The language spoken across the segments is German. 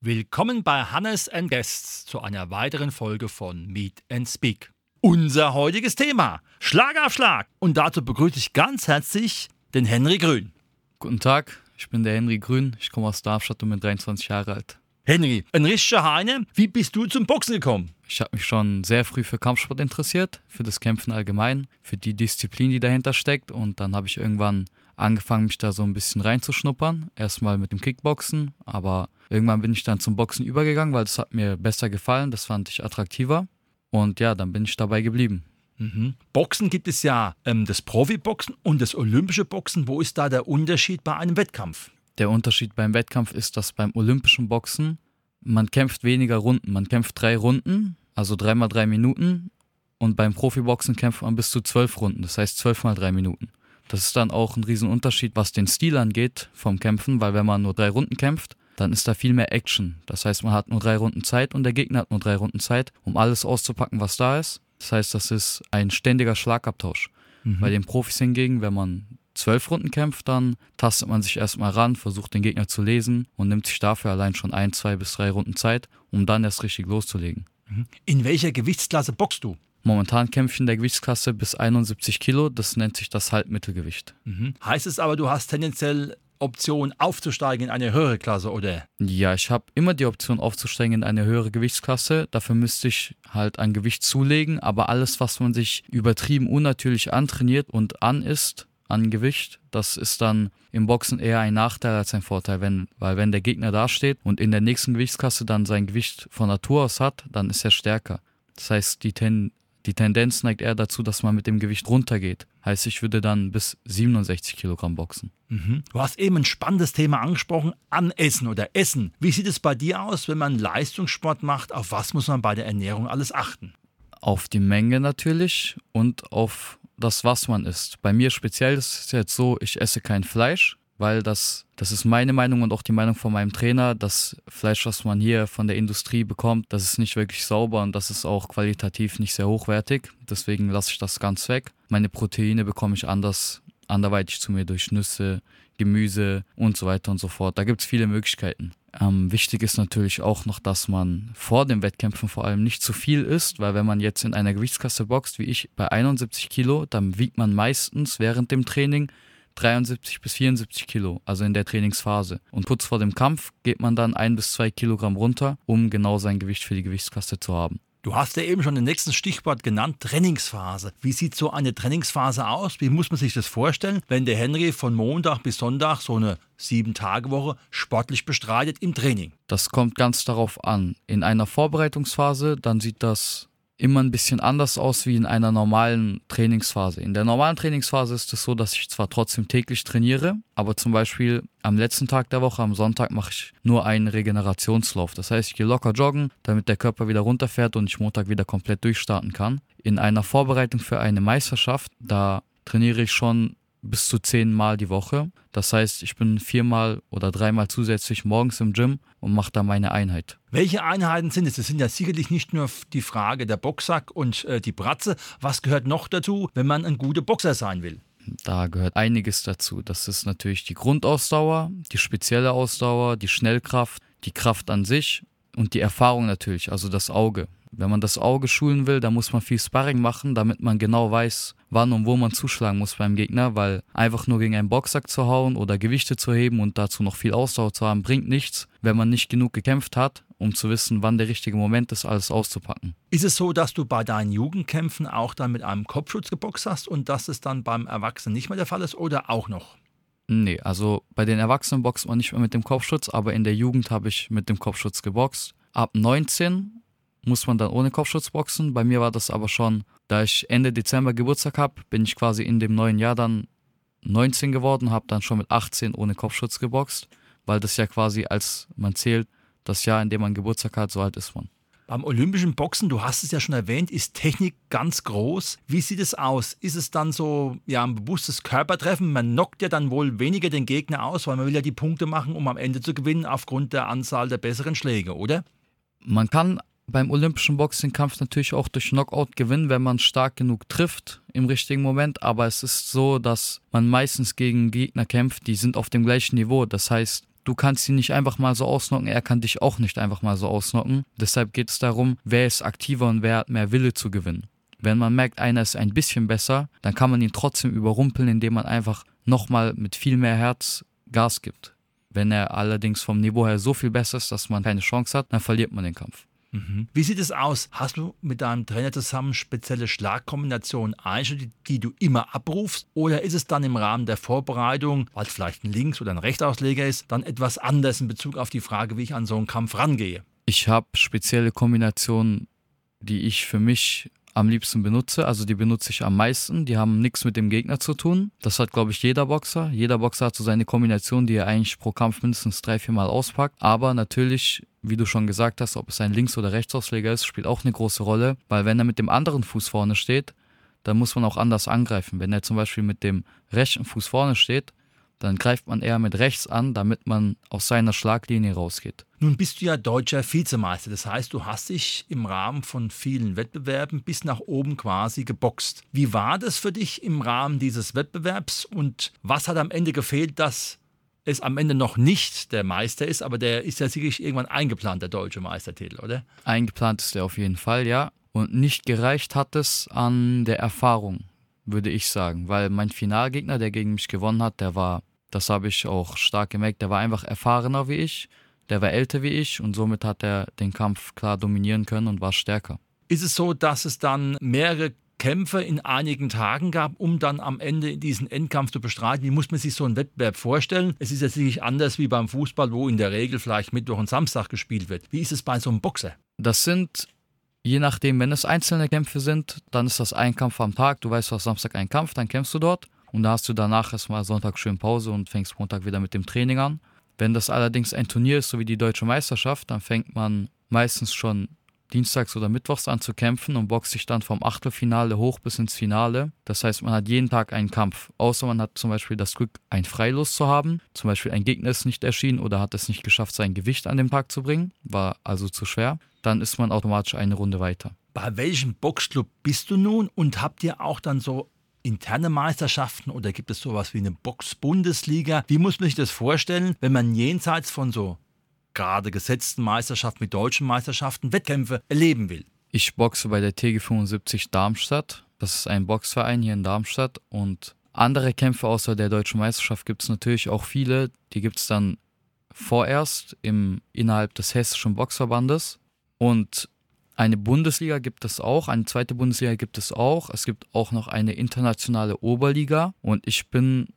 Willkommen bei Hannes Guests zu einer weiteren Folge von Meet and Speak. Unser heutiges Thema: Schlag auf Schlag. Und dazu begrüße ich ganz herzlich den Henry Grün. Guten Tag, ich bin der Henry Grün. Ich komme aus Darmstadt und bin 23 Jahre alt. Henry, ein richtiger Heine. Wie bist du zum Boxen gekommen? Ich habe mich schon sehr früh für Kampfsport interessiert, für das Kämpfen allgemein, für die Disziplin, die dahinter steckt. Und dann habe ich irgendwann angefangen, mich da so ein bisschen reinzuschnuppern. Erstmal mit dem Kickboxen, aber irgendwann bin ich dann zum Boxen übergegangen, weil es hat mir besser gefallen, das fand ich attraktiver. Und ja, dann bin ich dabei geblieben. Mhm. Boxen gibt es ja ähm, das Profiboxen und das olympische Boxen. Wo ist da der Unterschied bei einem Wettkampf? Der Unterschied beim Wettkampf ist, dass beim olympischen Boxen man kämpft weniger Runden. Man kämpft drei Runden, also dreimal drei Minuten. Und beim Profiboxen kämpft man bis zu zwölf Runden, das heißt zwölfmal drei Minuten. Das ist dann auch ein Riesenunterschied, was den Stil angeht vom Kämpfen, weil wenn man nur drei Runden kämpft, dann ist da viel mehr Action. Das heißt, man hat nur drei Runden Zeit und der Gegner hat nur drei Runden Zeit, um alles auszupacken, was da ist. Das heißt, das ist ein ständiger Schlagabtausch. Mhm. Bei den Profis hingegen, wenn man zwölf Runden kämpft, dann tastet man sich erstmal ran, versucht den Gegner zu lesen und nimmt sich dafür allein schon ein, zwei bis drei Runden Zeit, um dann erst richtig loszulegen. Mhm. In welcher Gewichtsklasse boxst du? Momentan kämpfe ich in der Gewichtsklasse bis 71 Kilo, das nennt sich das Halbmittelgewicht. Mhm. Heißt es aber, du hast tendenziell Option aufzusteigen in eine höhere Klasse, oder? Ja, ich habe immer die Option aufzusteigen in eine höhere Gewichtsklasse. Dafür müsste ich halt ein Gewicht zulegen, aber alles, was man sich übertrieben unnatürlich antrainiert und an ist, an Gewicht, das ist dann im Boxen eher ein Nachteil als ein Vorteil, wenn, weil wenn der Gegner dasteht und in der nächsten Gewichtsklasse dann sein Gewicht von Natur aus hat, dann ist er stärker. Das heißt, die, Ten die Tendenz neigt eher dazu, dass man mit dem Gewicht runtergeht. Heißt, ich würde dann bis 67 Kilogramm boxen. Mhm. Du hast eben ein spannendes Thema angesprochen, Anessen oder Essen. Wie sieht es bei dir aus, wenn man Leistungssport macht? Auf was muss man bei der Ernährung alles achten? Auf die Menge natürlich und auf das, was man isst. Bei mir speziell ist es jetzt so, ich esse kein Fleisch, weil das, das ist meine Meinung und auch die Meinung von meinem Trainer, das Fleisch, was man hier von der Industrie bekommt, das ist nicht wirklich sauber und das ist auch qualitativ nicht sehr hochwertig. Deswegen lasse ich das ganz weg. Meine Proteine bekomme ich anders, anderweitig zu mir durch Nüsse, Gemüse und so weiter und so fort. Da gibt es viele Möglichkeiten. Ähm, wichtig ist natürlich auch noch, dass man vor den Wettkämpfen vor allem nicht zu viel isst, weil wenn man jetzt in einer Gewichtskasse boxt, wie ich bei 71 Kilo, dann wiegt man meistens während dem Training 73 bis 74 Kilo, also in der Trainingsphase. Und kurz vor dem Kampf geht man dann ein bis zwei Kilogramm runter, um genau sein Gewicht für die Gewichtskasse zu haben. Du hast ja eben schon den nächsten Stichwort genannt, Trainingsphase. Wie sieht so eine Trainingsphase aus? Wie muss man sich das vorstellen, wenn der Henry von Montag bis Sonntag so eine Sieben-Tage-Woche sportlich bestreitet im Training? Das kommt ganz darauf an. In einer Vorbereitungsphase, dann sieht das immer ein bisschen anders aus wie in einer normalen Trainingsphase. In der normalen Trainingsphase ist es so, dass ich zwar trotzdem täglich trainiere, aber zum Beispiel am letzten Tag der Woche, am Sonntag, mache ich nur einen Regenerationslauf. Das heißt, ich gehe locker joggen, damit der Körper wieder runterfährt und ich Montag wieder komplett durchstarten kann. In einer Vorbereitung für eine Meisterschaft, da trainiere ich schon bis zu zehnmal die Woche. Das heißt, ich bin viermal oder dreimal zusätzlich morgens im Gym und mache da meine Einheit. Welche Einheiten sind es? Das sind ja sicherlich nicht nur die Frage der Boxsack und äh, die Bratze. Was gehört noch dazu, wenn man ein guter Boxer sein will? Da gehört einiges dazu. Das ist natürlich die Grundausdauer, die spezielle Ausdauer, die Schnellkraft, die Kraft an sich und die Erfahrung natürlich, also das Auge. Wenn man das Auge schulen will, dann muss man viel Sparring machen, damit man genau weiß, wann und wo man zuschlagen muss beim Gegner, weil einfach nur gegen einen Boxsack zu hauen oder Gewichte zu heben und dazu noch viel Ausdauer zu haben, bringt nichts, wenn man nicht genug gekämpft hat, um zu wissen, wann der richtige Moment ist, alles auszupacken. Ist es so, dass du bei deinen Jugendkämpfen auch dann mit einem Kopfschutz geboxt hast und dass es dann beim Erwachsenen nicht mehr der Fall ist oder auch noch? Nee, also bei den Erwachsenen boxt man nicht mehr mit dem Kopfschutz, aber in der Jugend habe ich mit dem Kopfschutz geboxt. Ab 19 muss man dann ohne Kopfschutz boxen. Bei mir war das aber schon, da ich Ende Dezember Geburtstag habe, bin ich quasi in dem neuen Jahr dann 19 geworden, habe dann schon mit 18 ohne Kopfschutz geboxt, weil das ja quasi als man zählt, das Jahr, in dem man Geburtstag hat, so alt ist man. Beim olympischen Boxen, du hast es ja schon erwähnt, ist Technik ganz groß. Wie sieht es aus? Ist es dann so ja, ein bewusstes Körpertreffen? Man knockt ja dann wohl weniger den Gegner aus, weil man will ja die Punkte machen, um am Ende zu gewinnen, aufgrund der Anzahl der besseren Schläge, oder? Man kann beim olympischen Boxingkampf natürlich auch durch Knockout gewinnen, wenn man stark genug trifft im richtigen Moment. Aber es ist so, dass man meistens gegen Gegner kämpft, die sind auf dem gleichen Niveau. Das heißt, du kannst ihn nicht einfach mal so ausnocken, er kann dich auch nicht einfach mal so ausnocken. Deshalb geht es darum, wer ist aktiver und wer hat mehr Wille zu gewinnen. Wenn man merkt, einer ist ein bisschen besser, dann kann man ihn trotzdem überrumpeln, indem man einfach nochmal mit viel mehr Herz Gas gibt. Wenn er allerdings vom Niveau her so viel besser ist, dass man keine Chance hat, dann verliert man den Kampf. Mhm. Wie sieht es aus? Hast du mit deinem Trainer zusammen spezielle Schlagkombinationen eingestellt, die du immer abrufst? Oder ist es dann im Rahmen der Vorbereitung, weil es vielleicht ein Links- oder ein Rechtsausleger ist, dann etwas anders in Bezug auf die Frage, wie ich an so einen Kampf rangehe? Ich habe spezielle Kombinationen, die ich für mich am liebsten benutze. Also die benutze ich am meisten. Die haben nichts mit dem Gegner zu tun. Das hat, glaube ich, jeder Boxer. Jeder Boxer hat so seine Kombination, die er eigentlich pro Kampf mindestens drei, vier Mal auspackt. Aber natürlich, wie du schon gesagt hast, ob es ein Links- oder Rechtsausleger ist, spielt auch eine große Rolle. Weil wenn er mit dem anderen Fuß vorne steht, dann muss man auch anders angreifen. Wenn er zum Beispiel mit dem rechten Fuß vorne steht, dann greift man eher mit rechts an, damit man aus seiner Schlaglinie rausgeht. Nun bist du ja deutscher Vizemeister, das heißt, du hast dich im Rahmen von vielen Wettbewerben bis nach oben quasi geboxt. Wie war das für dich im Rahmen dieses Wettbewerbs und was hat am Ende gefehlt, dass es am Ende noch nicht der Meister ist, aber der ist ja sicherlich irgendwann eingeplant, der deutsche Meistertitel, oder? Eingeplant ist er auf jeden Fall, ja. Und nicht gereicht hat es an der Erfahrung würde ich sagen, weil mein Finalgegner, der gegen mich gewonnen hat, der war, das habe ich auch stark gemerkt, der war einfach erfahrener wie ich, der war älter wie ich und somit hat er den Kampf klar dominieren können und war stärker. Ist es so, dass es dann mehrere Kämpfe in einigen Tagen gab, um dann am Ende diesen Endkampf zu bestreiten. Wie muss man sich so einen Wettbewerb vorstellen? Es ist jetzt nicht anders wie beim Fußball, wo in der Regel vielleicht Mittwoch und Samstag gespielt wird. Wie ist es bei so einem Boxer? Das sind Je nachdem, wenn es einzelne Kämpfe sind, dann ist das ein Kampf am Tag. Du weißt, du hast Samstag einen Kampf, dann kämpfst du dort. Und da hast du danach erstmal Sonntag schön Pause und fängst Montag wieder mit dem Training an. Wenn das allerdings ein Turnier ist, so wie die deutsche Meisterschaft, dann fängt man meistens schon dienstags oder mittwochs an zu kämpfen und boxt sich dann vom Achtelfinale hoch bis ins Finale. Das heißt, man hat jeden Tag einen Kampf. Außer man hat zum Beispiel das Glück, ein Freilos zu haben. Zum Beispiel ein Gegner ist nicht erschienen oder hat es nicht geschafft, sein Gewicht an den Tag zu bringen. War also zu schwer. Dann ist man automatisch eine Runde weiter. Bei welchem Boxclub bist du nun und habt ihr auch dann so interne Meisterschaften oder gibt es sowas wie eine Box-Bundesliga? Wie muss man sich das vorstellen, wenn man jenseits von so gerade gesetzten Meisterschaften mit deutschen Meisterschaften Wettkämpfe erleben will? Ich boxe bei der TG75 Darmstadt. Das ist ein Boxverein hier in Darmstadt und andere Kämpfe außer der deutschen Meisterschaft gibt es natürlich auch viele. Die gibt es dann vorerst im, innerhalb des hessischen Boxverbandes. Und eine Bundesliga gibt es auch, eine zweite Bundesliga gibt es auch. Es gibt auch noch eine internationale Oberliga und ich bin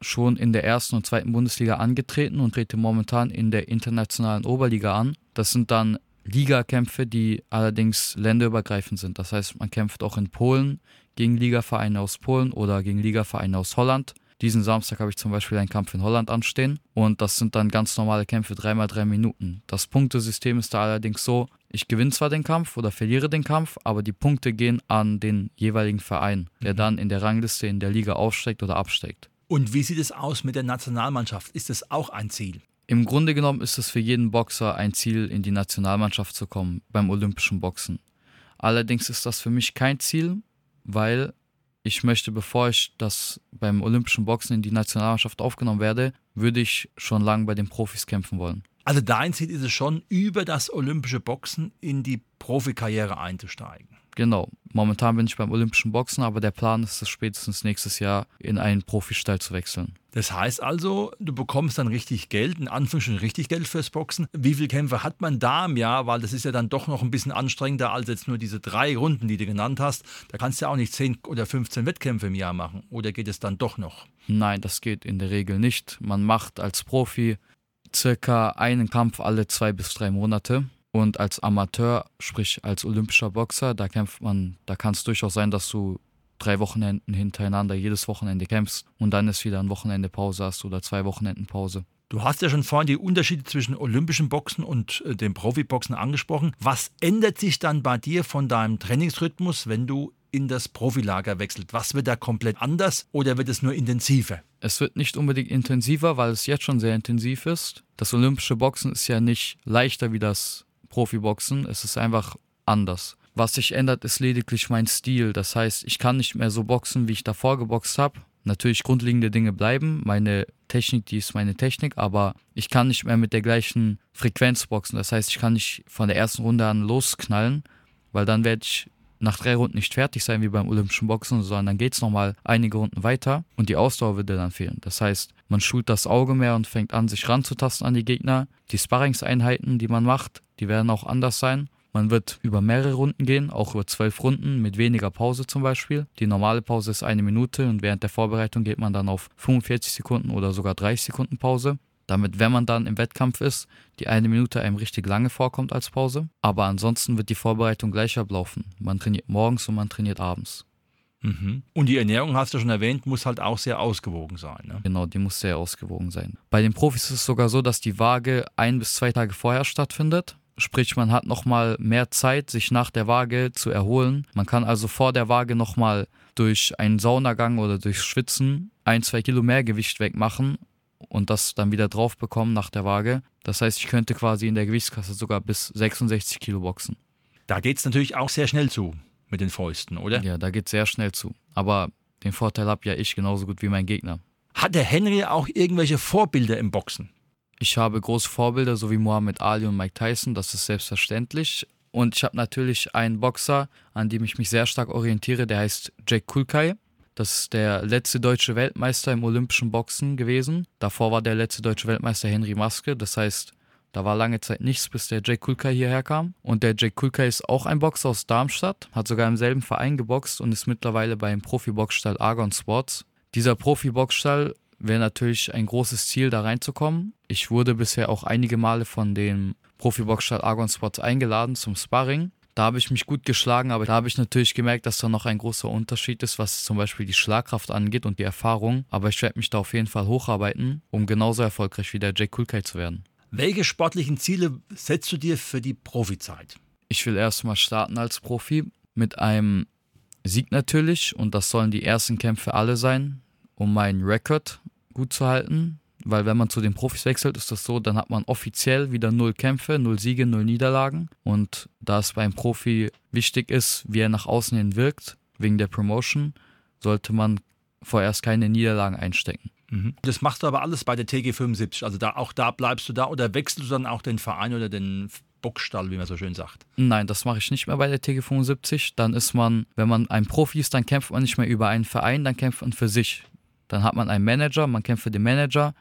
schon in der ersten und zweiten Bundesliga angetreten und trete momentan in der internationalen Oberliga an. Das sind dann Ligakämpfe, die allerdings länderübergreifend sind. Das heißt, man kämpft auch in Polen gegen Ligavereine aus Polen oder gegen Ligavereine aus Holland. Diesen Samstag habe ich zum Beispiel einen Kampf in Holland anstehen und das sind dann ganz normale Kämpfe, dreimal drei Minuten. Das Punktesystem ist da allerdings so, ich gewinne zwar den Kampf oder verliere den Kampf, aber die Punkte gehen an den jeweiligen Verein, der mhm. dann in der Rangliste in der Liga aufsteigt oder absteigt. Und wie sieht es aus mit der Nationalmannschaft? Ist das auch ein Ziel? Im Grunde genommen ist es für jeden Boxer ein Ziel, in die Nationalmannschaft zu kommen beim olympischen Boxen. Allerdings ist das für mich kein Ziel, weil ich möchte, bevor ich das beim olympischen Boxen in die Nationalmannschaft aufgenommen werde, würde ich schon lange bei den Profis kämpfen wollen. Also dein Ziel ist es schon, über das olympische Boxen in die Profikarriere einzusteigen. Genau. Momentan bin ich beim olympischen Boxen, aber der Plan ist es spätestens nächstes Jahr in einen Profistall zu wechseln. Das heißt also, du bekommst dann richtig Geld, in Anführungsstrichen richtig Geld fürs Boxen. Wie viele Kämpfe hat man da im Jahr? Weil das ist ja dann doch noch ein bisschen anstrengender als jetzt nur diese drei Runden, die du genannt hast. Da kannst du ja auch nicht 10 oder 15 Wettkämpfe im Jahr machen. Oder geht es dann doch noch? Nein, das geht in der Regel nicht. Man macht als Profi circa einen Kampf alle zwei bis drei Monate. Und als Amateur, sprich als olympischer Boxer, da kämpft man, da kann es durchaus sein, dass du drei Wochenenden hintereinander jedes Wochenende kämpfst und dann ist wieder ein Wochenende Pause hast oder zwei Wochenenden Pause. Du hast ja schon vorhin die Unterschiede zwischen olympischen Boxen und äh, dem Profiboxen angesprochen. Was ändert sich dann bei dir von deinem Trainingsrhythmus, wenn du in das Profilager wechselt? Was wird da komplett anders oder wird es nur intensiver? Es wird nicht unbedingt intensiver, weil es jetzt schon sehr intensiv ist. Das olympische Boxen ist ja nicht leichter wie das Profiboxen. Es ist einfach anders. Was sich ändert, ist lediglich mein Stil. Das heißt, ich kann nicht mehr so boxen, wie ich davor geboxt habe. Natürlich grundlegende Dinge bleiben. Meine Technik, die ist meine Technik, aber ich kann nicht mehr mit der gleichen Frequenz boxen. Das heißt, ich kann nicht von der ersten Runde an losknallen, weil dann werde ich nach drei Runden nicht fertig sein wie beim olympischen Boxen, sondern dann geht es nochmal einige Runden weiter und die Ausdauer würde dann fehlen. Das heißt, man schult das Auge mehr und fängt an, sich ranzutasten an die Gegner. Die Sparringseinheiten, die man macht, die werden auch anders sein. Man wird über mehrere Runden gehen, auch über zwölf Runden mit weniger Pause zum Beispiel. Die normale Pause ist eine Minute und während der Vorbereitung geht man dann auf 45 Sekunden oder sogar 30 Sekunden Pause. Damit, wenn man dann im Wettkampf ist, die eine Minute einem richtig lange vorkommt als Pause. Aber ansonsten wird die Vorbereitung gleich ablaufen. Man trainiert morgens und man trainiert abends. Mhm. Und die Ernährung, hast du schon erwähnt, muss halt auch sehr ausgewogen sein. Ne? Genau, die muss sehr ausgewogen sein. Bei den Profis ist es sogar so, dass die Waage ein bis zwei Tage vorher stattfindet. Sprich, man hat nochmal mehr Zeit, sich nach der Waage zu erholen. Man kann also vor der Waage nochmal durch einen Saunagang oder durch Schwitzen ein, zwei Kilo mehr Gewicht wegmachen und das dann wieder drauf bekommen nach der Waage. Das heißt, ich könnte quasi in der Gewichtskasse sogar bis 66 Kilo boxen. Da geht es natürlich auch sehr schnell zu mit den Fäusten, oder? Ja, da geht es sehr schnell zu. Aber den Vorteil habe ja ich genauso gut wie mein Gegner. Hat der Henry auch irgendwelche Vorbilder im Boxen? Ich habe große Vorbilder, so wie Muhammad Ali und Mike Tyson, das ist selbstverständlich. Und ich habe natürlich einen Boxer, an dem ich mich sehr stark orientiere, der heißt Jake Kulkai. Das ist der letzte deutsche Weltmeister im olympischen Boxen gewesen. Davor war der letzte deutsche Weltmeister Henry Maske. Das heißt, da war lange Zeit nichts, bis der Jake Kulkai hierher kam. Und der Jake Kulkai ist auch ein Boxer aus Darmstadt, hat sogar im selben Verein geboxt und ist mittlerweile beim Profiboxstall Argon Sports. Dieser Profiboxstall wäre natürlich ein großes Ziel, da reinzukommen. Ich wurde bisher auch einige Male von dem Profiboxstall Argon Sports eingeladen zum Sparring. Da habe ich mich gut geschlagen, aber da habe ich natürlich gemerkt, dass da noch ein großer Unterschied ist, was zum Beispiel die Schlagkraft angeht und die Erfahrung. Aber ich werde mich da auf jeden Fall hocharbeiten, um genauso erfolgreich wie der Jake Kulkai zu werden. Welche sportlichen Ziele setzt du dir für die Profizeit? Ich will erstmal starten als Profi mit einem Sieg natürlich und das sollen die ersten Kämpfe alle sein um meinen Rekord gut zu halten. Weil wenn man zu den Profis wechselt, ist das so, dann hat man offiziell wieder null Kämpfe, null Siege, null Niederlagen. Und da es beim Profi wichtig ist, wie er nach außen hin wirkt, wegen der Promotion, sollte man vorerst keine Niederlagen einstecken. Mhm. Das machst du aber alles bei der TG 75. Also da, auch da bleibst du da oder wechselst du dann auch den Verein oder den Bockstall, wie man so schön sagt? Nein, das mache ich nicht mehr bei der TG 75. Dann ist man, wenn man ein Profi ist, dann kämpft man nicht mehr über einen Verein, dann kämpft man für sich. Dann hat man einen Manager, man kämpft für den Manager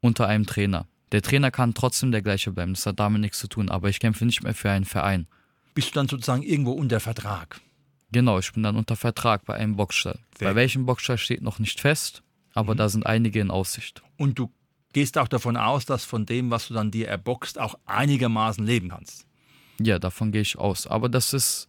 unter einem Trainer. Der Trainer kann trotzdem der gleiche bleiben, das hat damit nichts zu tun, aber ich kämpfe nicht mehr für einen Verein. Bist du dann sozusagen irgendwo unter Vertrag? Genau, ich bin dann unter Vertrag bei einem Boxstall. Sehr bei welchem Boxstall steht noch nicht fest, aber mhm. da sind einige in Aussicht. Und du gehst auch davon aus, dass von dem, was du dann dir erboxt, auch einigermaßen leben kannst? Ja, davon gehe ich aus. Aber das ist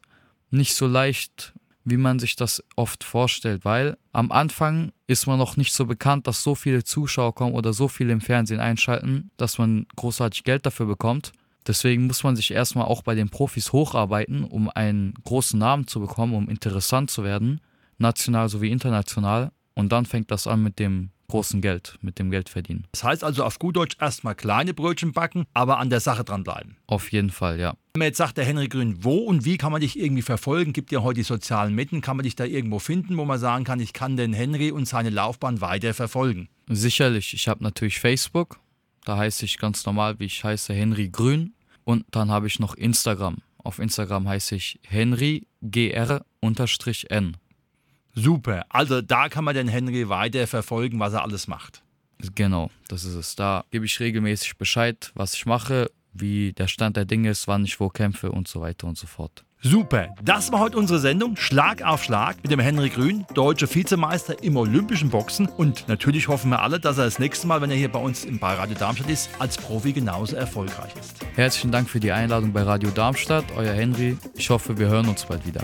nicht so leicht wie man sich das oft vorstellt, weil am Anfang ist man noch nicht so bekannt, dass so viele Zuschauer kommen oder so viele im Fernsehen einschalten, dass man großartig Geld dafür bekommt. Deswegen muss man sich erstmal auch bei den Profis hocharbeiten, um einen großen Namen zu bekommen, um interessant zu werden, national sowie international. Und dann fängt das an mit dem großen Geld, mit dem Geld verdienen. Das heißt also auf gut Deutsch erstmal kleine Brötchen backen, aber an der Sache dranbleiben. Auf jeden Fall, ja. Wenn man jetzt sagt, der Henry Grün, wo und wie kann man dich irgendwie verfolgen? Gibt ja heute die sozialen Medien, kann man dich da irgendwo finden, wo man sagen kann, ich kann den Henry und seine Laufbahn weiter verfolgen? Sicherlich, ich habe natürlich Facebook, da heiße ich ganz normal, wie ich heiße, Henry Grün. Und dann habe ich noch Instagram. Auf Instagram heiße ich Henry GR-N. Super. Also da kann man den Henry weiter verfolgen, was er alles macht. Genau, das ist es. Da gebe ich regelmäßig Bescheid, was ich mache, wie der Stand der Dinge ist, wann ich wo kämpfe und so weiter und so fort. Super, das war heute unsere Sendung Schlag auf Schlag mit dem Henry Grün, deutscher Vizemeister im olympischen Boxen. Und natürlich hoffen wir alle, dass er das nächste Mal, wenn er hier bei uns im bei Radio Darmstadt ist, als Profi genauso erfolgreich ist. Herzlichen Dank für die Einladung bei Radio Darmstadt, euer Henry. Ich hoffe, wir hören uns bald wieder.